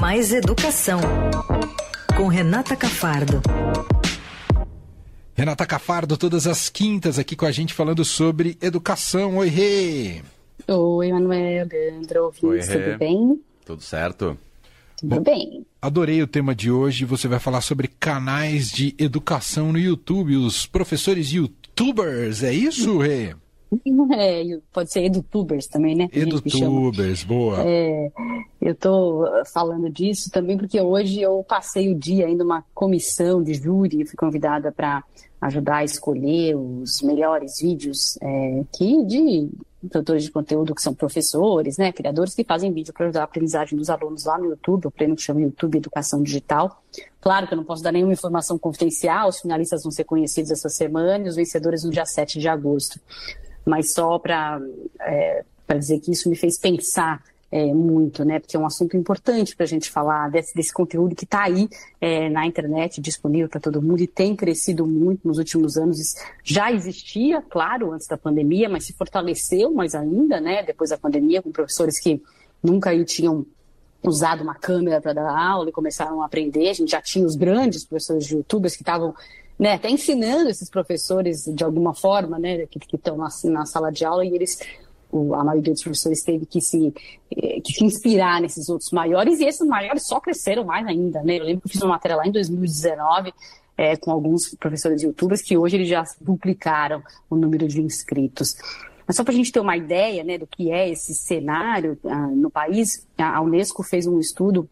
Mais Educação, com Renata Cafardo. Renata Cafardo, todas as quintas aqui com a gente falando sobre educação. Oi, Rê! Oi, Manuel, Leandro, ouvintes, Oi, tudo bem? Tudo certo? Tudo Bom, bem. Adorei o tema de hoje. Você vai falar sobre canais de educação no YouTube, os professores youtubers. É isso, Rê? É, pode ser edutubers também, né? Edutubers, boa. É, eu estou falando disso também porque hoje eu passei o dia ainda uma comissão de júri, fui convidada para ajudar a escolher os melhores vídeos é, que de produtores de conteúdo que são professores, né, criadores que fazem vídeo para ajudar a aprendizagem dos alunos lá no YouTube, o prêmio que chama YouTube Educação Digital. Claro que eu não posso dar nenhuma informação confidencial, os finalistas vão ser conhecidos essa semana e os vencedores no dia 7 de agosto. Mas só para é, dizer que isso me fez pensar é, muito, né? Porque é um assunto importante para a gente falar desse, desse conteúdo que está aí é, na internet, disponível para todo mundo e tem crescido muito nos últimos anos. Já existia, claro, antes da pandemia, mas se fortaleceu mais ainda, né? Depois da pandemia, com professores que nunca aí tinham usado uma câmera para dar aula e começaram a aprender. A gente já tinha os grandes professores de youtubers que estavam né, até ensinando esses professores de alguma forma, né, que estão na, na sala de aula e eles o, a maioria dos professores teve que se, eh, que se inspirar nesses outros maiores, e esses maiores só cresceram mais ainda. Né? Eu lembro que eu fiz uma matéria lá em 2019 é, com alguns professores youtubers que hoje eles já duplicaram o número de inscritos. Mas só para a gente ter uma ideia né, do que é esse cenário ah, no país, a Unesco fez um estudo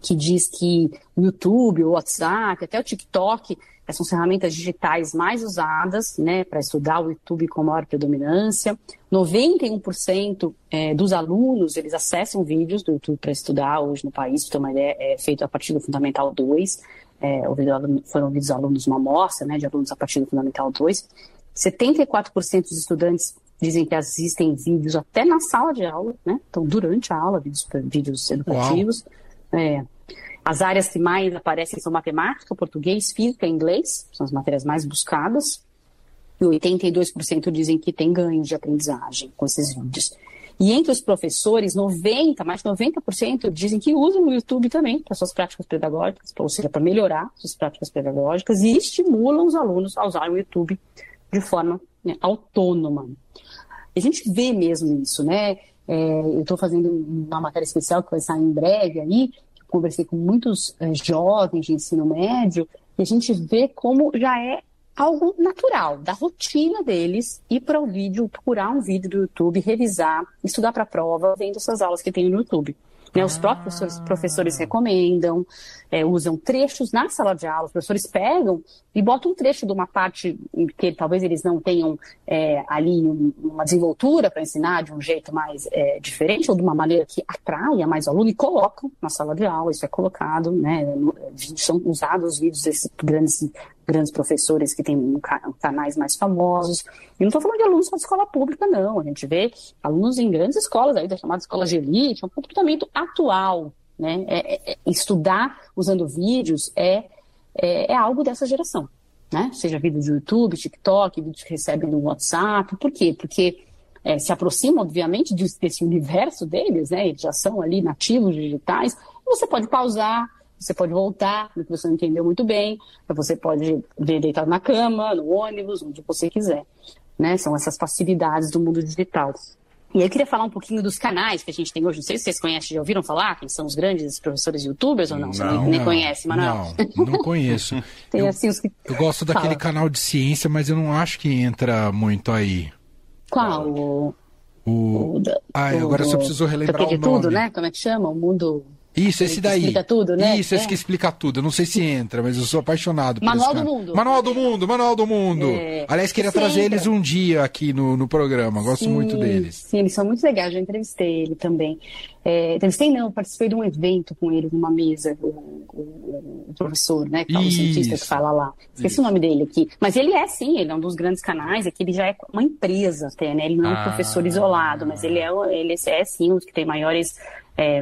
que diz que o YouTube, o WhatsApp, até o TikTok são ferramentas digitais mais usadas né, para estudar o YouTube com maior predominância. 91% é, dos alunos eles acessam vídeos do YouTube para estudar hoje no país, ter uma ideia, é feito a partir do Fundamental 2. É, foram ouvidos alunos uma amostra né, de alunos a partir do Fundamental 2. 74% dos estudantes dizem que assistem vídeos até na sala de aula, né? Então, durante a aula, vídeos, vídeos educativos. É, as áreas que mais aparecem são matemática, português, física e inglês, são as matérias mais buscadas. E 82% dizem que tem ganhos de aprendizagem com esses vídeos. E entre os professores, 90, mais de 90% dizem que usam o YouTube também para suas práticas pedagógicas, ou seja, para melhorar suas práticas pedagógicas e estimulam os alunos a usar o YouTube de forma né, autônoma. A gente vê mesmo isso, né? É, eu estou fazendo uma matéria especial que vai sair em breve aí, conversei com muitos é, jovens de ensino médio, e a gente vê como já é algo natural, da rotina deles, ir para o vídeo, procurar um vídeo do YouTube, revisar, estudar para a prova, vendo essas aulas que tem no YouTube. Né, os próprios professores, professores recomendam, é, usam trechos na sala de aula, os professores pegam e botam um trecho de uma parte que talvez eles não tenham é, ali uma desenvoltura para ensinar de um jeito mais é, diferente ou de uma maneira que atraia mais o aluno e colocam na sala de aula, isso é colocado, né, são usados os vídeos desses grandes grandes professores que têm canais mais famosos. E não estou falando de alunos da escola pública, não. A gente vê alunos em grandes escolas, aí da chamada escola de elite, é um comportamento atual. Né? É, é, é, estudar usando vídeos é, é, é, algo dessa geração. Né? Seja vídeo de YouTube, TikTok, vídeos que recebem no WhatsApp. Por quê? Porque é, se aproxima, obviamente, desse universo deles, né? eles já são ali nativos digitais. Você pode pausar, você pode voltar no que você não entendeu muito bem, você pode ver deitado na cama, no ônibus, onde você quiser. Né? São essas facilidades do mundo digital. E eu queria falar um pouquinho dos canais que a gente tem hoje. Não sei se vocês conhecem, já ouviram falar? Quem são os grandes professores youtubers ou não? Você não, nem, nem conhece, Manuel? Não, não conheço. tem eu, assim os que... eu gosto daquele Fala. canal de ciência, mas eu não acho que entra muito aí. Qual? O... O... Ah, agora o... só preciso relembrar o nome. tudo, né? Como é que chama? O mundo... Isso, esse daí. explica tudo, né? Isso, esse É. que explica tudo. Eu não sei se entra, mas eu sou apaixonado por Manual esse do. Mundo. Manual do Mundo, Manual do Mundo. É. Aliás, queria Esse trazer entra. eles um dia aqui no, no programa. Gosto Sim, muito deles. Sim, eles são muito legais. Já entrevistei ele também. É, entrevistei não, participei de um evento com ele numa mesa, o, o- o professor, né? Que fala, o cientista Isso. que fala lá. Esqueci Isso. o nome dele aqui. Mas ele é sim, ele é um dos grandes canais, é que ele já é uma empresa até, né? Ele não é um Ah. professor isolado, mas ele é, ele é sim um dos que tem maiores. é,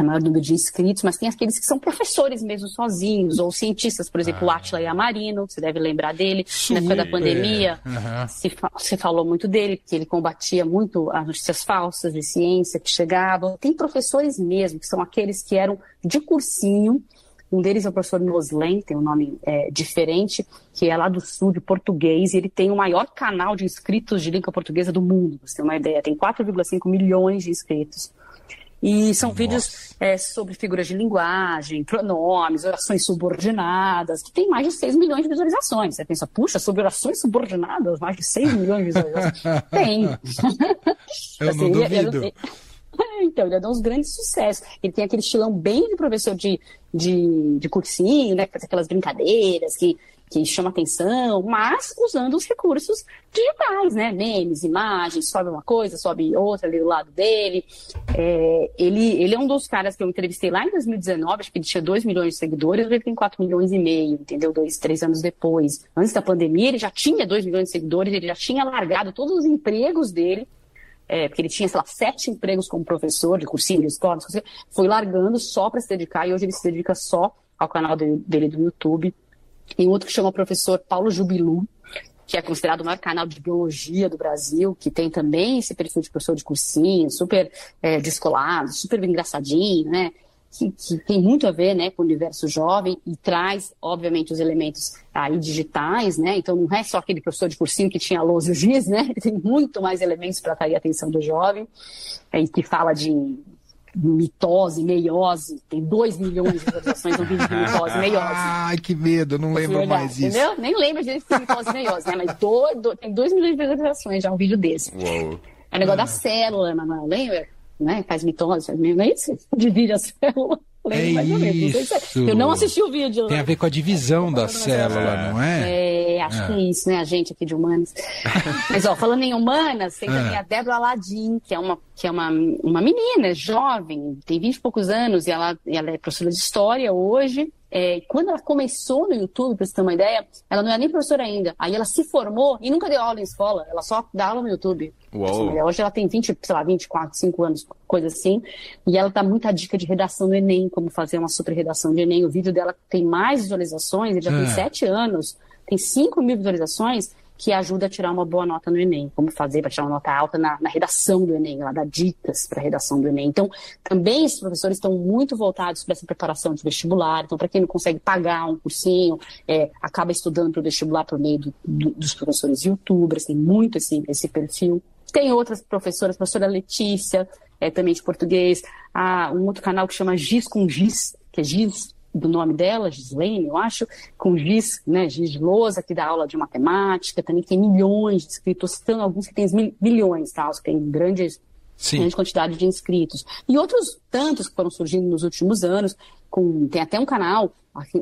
é maior número de inscritos, mas tem aqueles que são professores mesmo sozinhos, ou cientistas, por exemplo, ah. o Atila Yamarino, você deve lembrar dele, Sim, na época da pandemia, é. uhum. se, se falou muito dele, porque ele combatia muito as notícias falsas de ciência que chegavam. Tem professores mesmo, que são aqueles que eram de cursinho, um deles é o professor Noslen, tem um nome é, diferente, que é lá do sul, de português, e ele tem o maior canal de inscritos de língua portuguesa do mundo, você tem uma ideia, tem 4,5 milhões de inscritos. E são Nossa. vídeos é, sobre figuras de linguagem, pronomes, orações subordinadas, que tem mais de 6 milhões de visualizações. Você pensa, puxa, sobre orações subordinadas, mais de 6 milhões de visualizações. tem. Eu assim, não duvido. Ele, ele, então, ele dá uns grandes sucessos. Ele tem aquele estilão bem de professor de, de, de cursinho, né? Que faz aquelas brincadeiras que que chama atenção, mas usando os recursos digitais, né? Memes, imagens, sobe uma coisa, sobe outra ali do lado dele. É, ele, ele é um dos caras que eu entrevistei lá em 2019, acho que ele tinha 2 milhões de seguidores, hoje ele tem 4 milhões e meio, entendeu? Dois, três anos depois. Antes da pandemia, ele já tinha 2 milhões de seguidores, ele já tinha largado todos os empregos dele é, porque ele tinha, sei lá, sete empregos como professor de cursinho, de escola, foi largando só para se dedicar e hoje ele se dedica só ao canal dele, dele do YouTube tem outro que chama o professor Paulo Jubilu, que é considerado o maior canal de biologia do Brasil, que tem também esse perfil de professor de cursinho, super é, descolado, super engraçadinho, né? Que, que, tem muito a ver né, com o universo jovem e traz, obviamente, os elementos aí digitais, né? Então não é só aquele professor de cursinho que tinha lousa e giz, né? Tem muito mais elementos para atrair a atenção do jovem, é, que fala de mitose, meiose, tem 2 milhões de visualizações no vídeo de mitose, meiose. Ai, que medo, não lembro mais isso. Entendeu? Nem lembro de mitose, meiose, né? Mas do, do, tem 2 milhões de visualizações já um vídeo desse. Uou. É o negócio ah. da célula, não lembra? Né? Faz mitose, não é isso? Divide a célula. É isso. Eu não assisti o vídeo. Tem a ver com a divisão da célula, não é? É, acho é. que é isso, né? A gente aqui de humanas. Mas, ó, falando em humanas, tem também é. a Débora Aladim, que é uma, que é uma, uma menina jovem, tem 20 e poucos anos, e ela, ela é professora de história hoje. É, quando ela começou no YouTube, para você ter uma ideia, ela não era nem professora ainda. Aí ela se formou e nunca deu aula em escola, ela só dá aula no YouTube. Uou. Hoje ela tem 20, sei lá, 24, 5 anos, coisa assim. E ela dá muita dica de redação do Enem, como fazer uma super redação de Enem. O vídeo dela tem mais visualizações, ele já é. tem 7 anos, tem 5 mil visualizações que ajuda a tirar uma boa nota no Enem. Como fazer para tirar uma nota alta na, na redação do Enem, ela dá dicas para a redação do Enem. Então, também esses professores estão muito voltados para essa preparação de vestibular. Então, para quem não consegue pagar um cursinho, é, acaba estudando para o vestibular por meio do, do, dos professores youtubers, tem muito esse, esse perfil. Tem outras professoras, a professora Letícia, é, também de português, há um outro canal que chama Giz com Giz, que é Giz do nome dela, Gislene, eu acho, com Giz, né, Giz Lousa, que dá aula de matemática, também tem milhões de inscritos, citando alguns que tem milhões, tá? Os que tem grandes, grande quantidade de inscritos. E outros tantos que foram surgindo nos últimos anos, com, tem até um canal,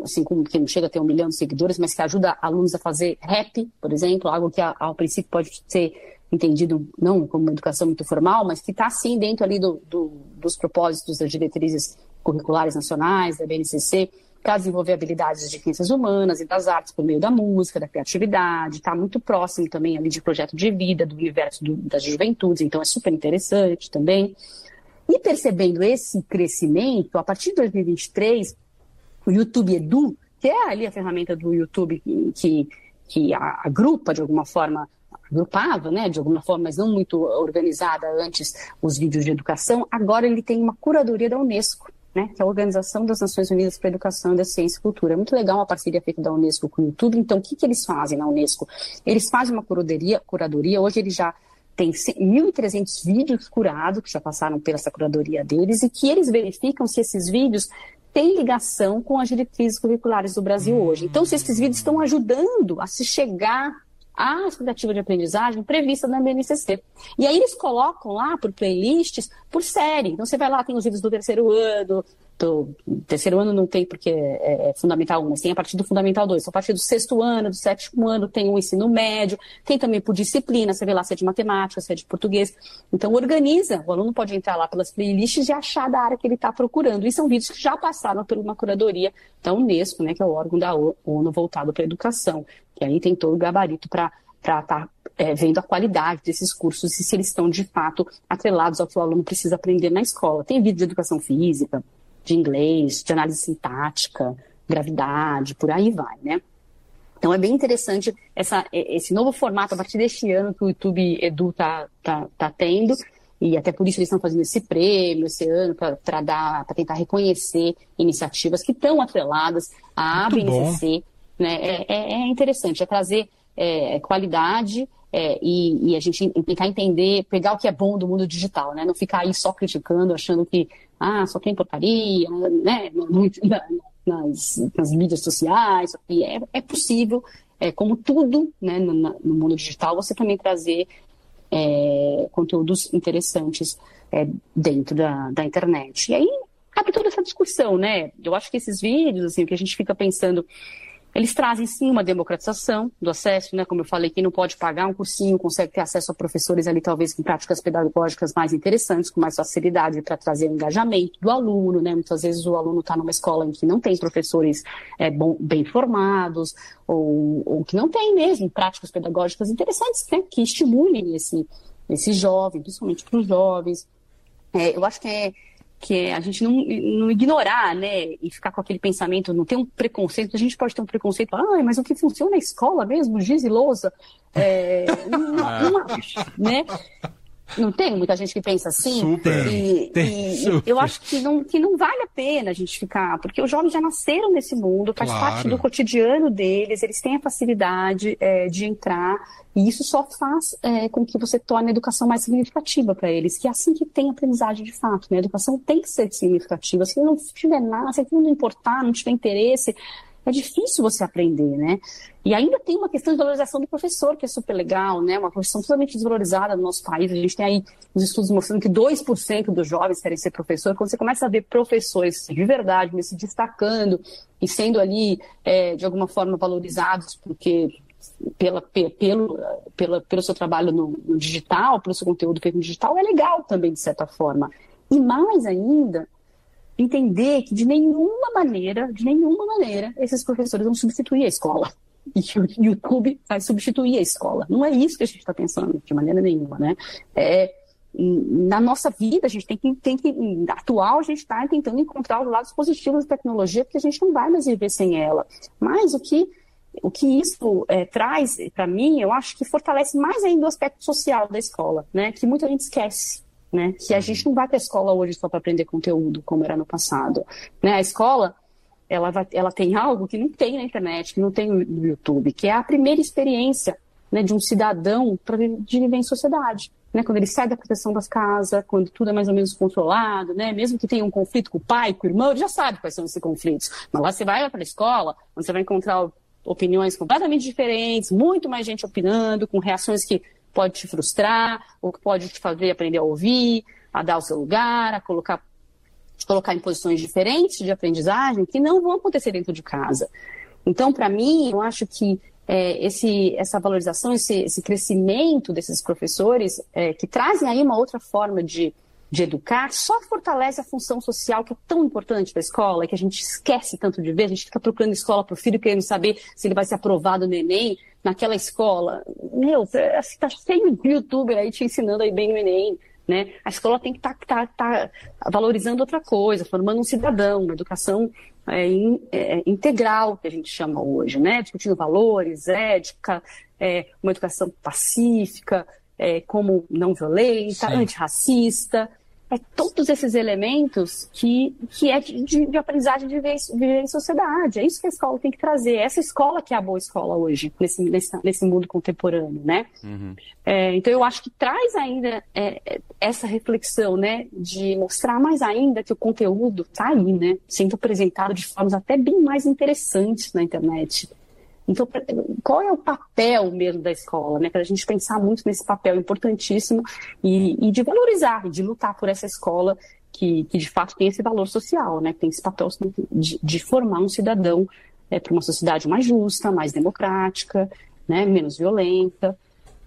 assim, com, que não chega a ter um milhão de seguidores, mas que ajuda alunos a fazer rap, por exemplo, algo que ao princípio pode ser entendido não como uma educação muito formal, mas que está sim dentro ali do, do, dos propósitos das diretrizes curriculares nacionais, da BNCC, para desenvolver habilidades de ciências humanas e das artes por meio da música, da criatividade, está muito próximo também ali de projeto de vida, do universo do, das juventudes, então é super interessante também. E percebendo esse crescimento, a partir de 2023, o YouTube Edu, que é ali a ferramenta do YouTube que, que agrupa de alguma forma agrupava, né, de alguma forma, mas não muito organizada antes, os vídeos de educação, agora ele tem uma curadoria da Unesco né, que é a Organização das Nações Unidas para a Educação, da Ciência e Cultura. É muito legal uma parceria feita da Unesco com o YouTube. Então, o que, que eles fazem na Unesco? Eles fazem uma curadoria, curadoria hoje eles já têm 1.300 vídeos curados, que já passaram pela essa curadoria deles, e que eles verificam se esses vídeos têm ligação com as diretrizes curriculares do Brasil hoje. Então, se esses vídeos estão ajudando a se chegar a expectativa de aprendizagem prevista na BNCC. E aí eles colocam lá por playlists, por série. Então você vai lá, tem os livros do terceiro ano, do terceiro ano não tem porque é, é fundamental 1, mas tem a partir do fundamental 2. Então, a partir do sexto ano, do sétimo ano, tem o ensino médio, tem também por disciplina, você vê lá se é de matemática, se é de português. Então organiza, o aluno pode entrar lá pelas playlists e achar da área que ele está procurando. E são vídeos que já passaram por uma curadoria da Unesco, né, que é o órgão da ONU voltado para a educação, que aí tem todo o gabarito para estar tá é, vendo a qualidade desses cursos e se eles estão de fato atrelados ao que o aluno precisa aprender na escola. Tem vídeo de educação física, de inglês, de análise sintática, gravidade, por aí vai, né? Então é bem interessante essa, esse novo formato a partir deste ano que o YouTube Edu tá, tá, tá tendo e até por isso eles estão fazendo esse prêmio esse ano para dar para tentar reconhecer iniciativas que estão atreladas à BNCC. Né? É, é, é, interessante, é trazer é, qualidade é, e, e, a gente tentar entender, pegar o que é bom do mundo digital, né? Não ficar aí só criticando, achando que ah, só tem porcaria, né? Nas, nas mídias sociais. E é, é possível, é, como tudo né, no, no mundo digital, você também trazer é, conteúdos interessantes é, dentro da, da internet. E aí cabe toda essa discussão, né? Eu acho que esses vídeos, assim, o que a gente fica pensando, eles trazem sim uma democratização do acesso, né? Como eu falei, quem não pode pagar um cursinho consegue ter acesso a professores ali, talvez com práticas pedagógicas mais interessantes, com mais facilidade para trazer o engajamento do aluno, né? Muitas vezes o aluno está numa escola em que não tem professores é, bom, bem formados, ou, ou, que não tem mesmo práticas pedagógicas interessantes, né? Que estimulem esse, esse jovem, principalmente para os jovens. É, eu acho que é que a gente não, não ignorar, né, e ficar com aquele pensamento, não ter um preconceito, a gente pode ter um preconceito, ah, mas o que funciona é escola mesmo, giz e lousa, é, acho, né? Não tem muita gente que pensa assim? Super. E, tem, e, super. eu acho que não, que não vale a pena a gente ficar, porque os jovens já nasceram nesse mundo, faz Claro. parte do cotidiano deles, eles têm a facilidade é, de entrar, e isso só faz é, com que você torne a educação mais significativa para eles, que é assim que tem aprendizagem de fato, né? A educação tem que ser significativa. Se não tiver nada, se não importar, não tiver interesse, é difícil você aprender, né? E ainda tem uma questão de valorização do professor, que é super legal, né? Uma profissão totalmente desvalorizada no nosso país. A gente tem aí os estudos mostrando que 2% dos jovens querem ser professor. Quando você começa a ver professores de verdade se destacando e sendo ali, é, de alguma forma, valorizados, porque pela, pe- pelo, pela, pelo seu trabalho no, no digital, pelo seu conteúdo feito no digital, é legal também, de certa forma. E mais ainda, entender que de nenhuma maneira, de nenhuma maneira, esses professores vão substituir a escola. E o YouTube vai substituir a escola. Não é isso que a gente está pensando, de maneira nenhuma, né? É, na nossa vida, a gente tem que, tem que atual, a gente está tentando encontrar os lados positivos da tecnologia, porque a gente não vai mais viver sem ela. Mas o que, o que isso é, traz para mim, eu acho que fortalece mais ainda o aspecto social da escola, né? Que muita gente esquece. Né? Que a gente não vai para a escola hoje só para aprender conteúdo, como era no passado. Né? A escola, ela, vai, ela tem algo que não tem na internet, que não tem no YouTube, que é a primeira experiência né, de um cidadão para de viver em sociedade. Né, quando ele sai da proteção das casas, quando tudo é mais ou menos controlado, né, mesmo que tenha um conflito com o pai, com o irmão, ele já sabe quais são esses conflitos. Mas lá você vai para a escola, onde você vai encontrar opiniões completamente diferentes, muito mais gente opinando, com reações que pode te frustrar, ou que pode te fazer aprender a ouvir, a dar o seu lugar, a colocar, te colocar em posições diferentes de aprendizagem que não vão acontecer dentro de casa. Então, para mim, eu acho que é, esse, essa valorização, esse, esse, crescimento desses professores, é, que trazem aí uma outra forma de, de educar, só fortalece a função social que é tão importante da escola, que a gente esquece tanto de ver, a gente fica procurando escola para o filho, querendo saber se ele vai ser aprovado no Enem, naquela escola. Meu, está cheio de youtuber aí te ensinando aí bem o Enem. Né? A escola tem que estar tá, tá, tá valorizando outra coisa, formando um cidadão, uma educação é, in, é, integral, que a gente chama hoje, né? discutindo valores, ética, é, uma educação pacífica, é, como não violenta, Sim. antirracista, é todos esses elementos que, que é de, de, de aprendizagem de viver, viver, em sociedade. É isso que a escola tem que trazer. É essa escola que é a boa escola hoje, nesse, nesse, nesse mundo contemporâneo, né? Uhum. É, então, eu acho que traz ainda é, essa reflexão, né? De mostrar mais ainda que o conteúdo está aí, né? Sendo apresentado de formas até bem mais interessantes na internet. Então, qual é o papel mesmo da escola? Né? Para a gente pensar muito nesse papel importantíssimo e, e, de valorizar, de lutar por essa escola que, que de fato tem esse valor social, né? tem esse papel de, de formar um cidadão é, para uma sociedade mais justa, mais democrática, né? menos violenta,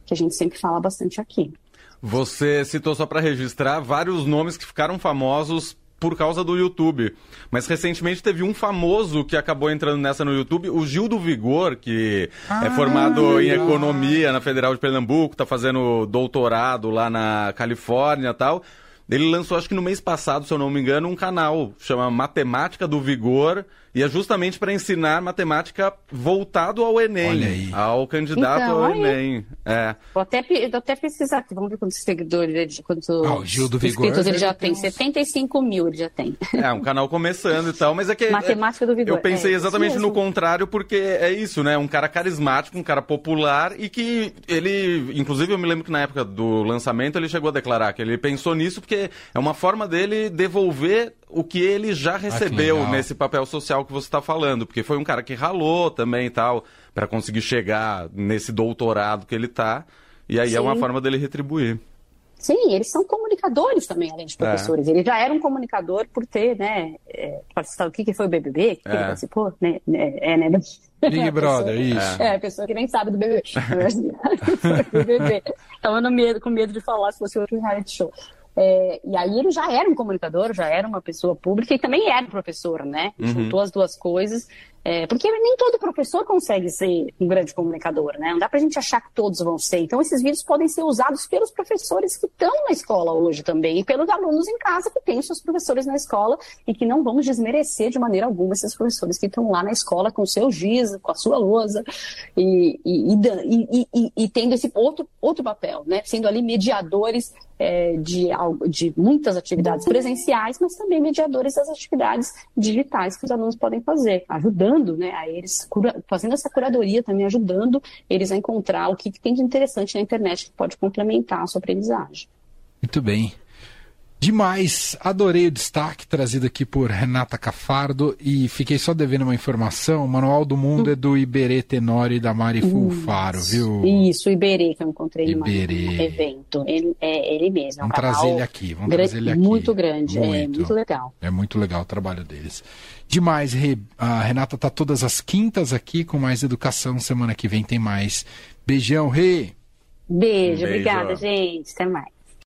que a gente sempre fala bastante aqui. Você citou só para registrar vários nomes que ficaram famosos por causa do YouTube. Mas recentemente teve um famoso que acabou entrando nessa no YouTube, o Gil do Vigor, que ah, é formado em economia na Federal de Pernambuco, tá fazendo doutorado lá na Califórnia e tal. Ele lançou, acho que no mês passado, se eu não me engano, um canal, chama Matemática do Vigor, e é justamente para ensinar matemática voltado ao Enem, ao candidato então, ao Enem. É. Vou até, vou até pesquisar aqui, vamos ver quantos seguidores ele, quantos ah, o Gil do Vigor, inscritos ele já tem. 75 mil ele já tem. É, um canal começando e tal, mas é que... Matemática do Vigor. Eu pensei é, exatamente no contrário, porque é isso, né? Um cara carismático, um cara popular e que ele... Inclusive, eu me lembro que na época do lançamento ele chegou a declarar que ele pensou nisso porque é uma forma dele devolver o que ele já recebeu ah, nesse papel social que você está falando, porque foi um cara que ralou também e tal, para conseguir chegar nesse doutorado que ele tá, e aí Sim. é uma forma dele retribuir. Sim, eles são comunicadores também, além de é. professores. É. Ele já era um comunicador por ter, né, é, participado, o que, que foi o BBB, que é. ele participou, né, né, é, né, Big Brother, isso. É, a pessoa que nem sabe do BBB. BBB. Tava no medo, com medo de falar se fosse outro reality show. É, e aí ele já era um comunicador, já era uma pessoa pública e também era um professor, né? Uhum. Juntou as duas coisas é, porque nem todo professor consegue ser um grande comunicador, né? Não dá pra gente achar que todos vão ser. Então, esses vídeos podem ser usados pelos professores que estão na escola hoje também, e pelos alunos em casa que têm seus professores na escola, e que não vamos desmerecer de maneira alguma esses professores que estão lá na escola com o seu giz, com a sua lousa, e, e, e, e, tendo esse outro, outro papel, né? Sendo ali mediadores é, de, de muitas atividades presenciais, mas também mediadores das atividades digitais que os alunos podem fazer, ajudando ajudando né, a eles, fazendo essa curadoria também, ajudando eles a encontrar o que, que tem de interessante na internet que pode complementar a sua aprendizagem. Muito bem. Demais, adorei o destaque trazido aqui por Renata Cafardo e fiquei só devendo uma informação. O Manual do Mundo é do Iberê Tenori da Mari Fulfaro, viu? Isso, o Iberê que eu encontrei Iberê. no evento. Ele, é ele mesmo. É vamos trazer ele aqui, vamos grande, trazer ele aqui. Muito grande, muito, é muito legal. É muito legal o trabalho deles. Demais, a Renata tá todas as quintas aqui com mais educação. Semana que vem tem mais. Beijão, Rê! Beijo, Beijo. obrigada, gente. Até mais.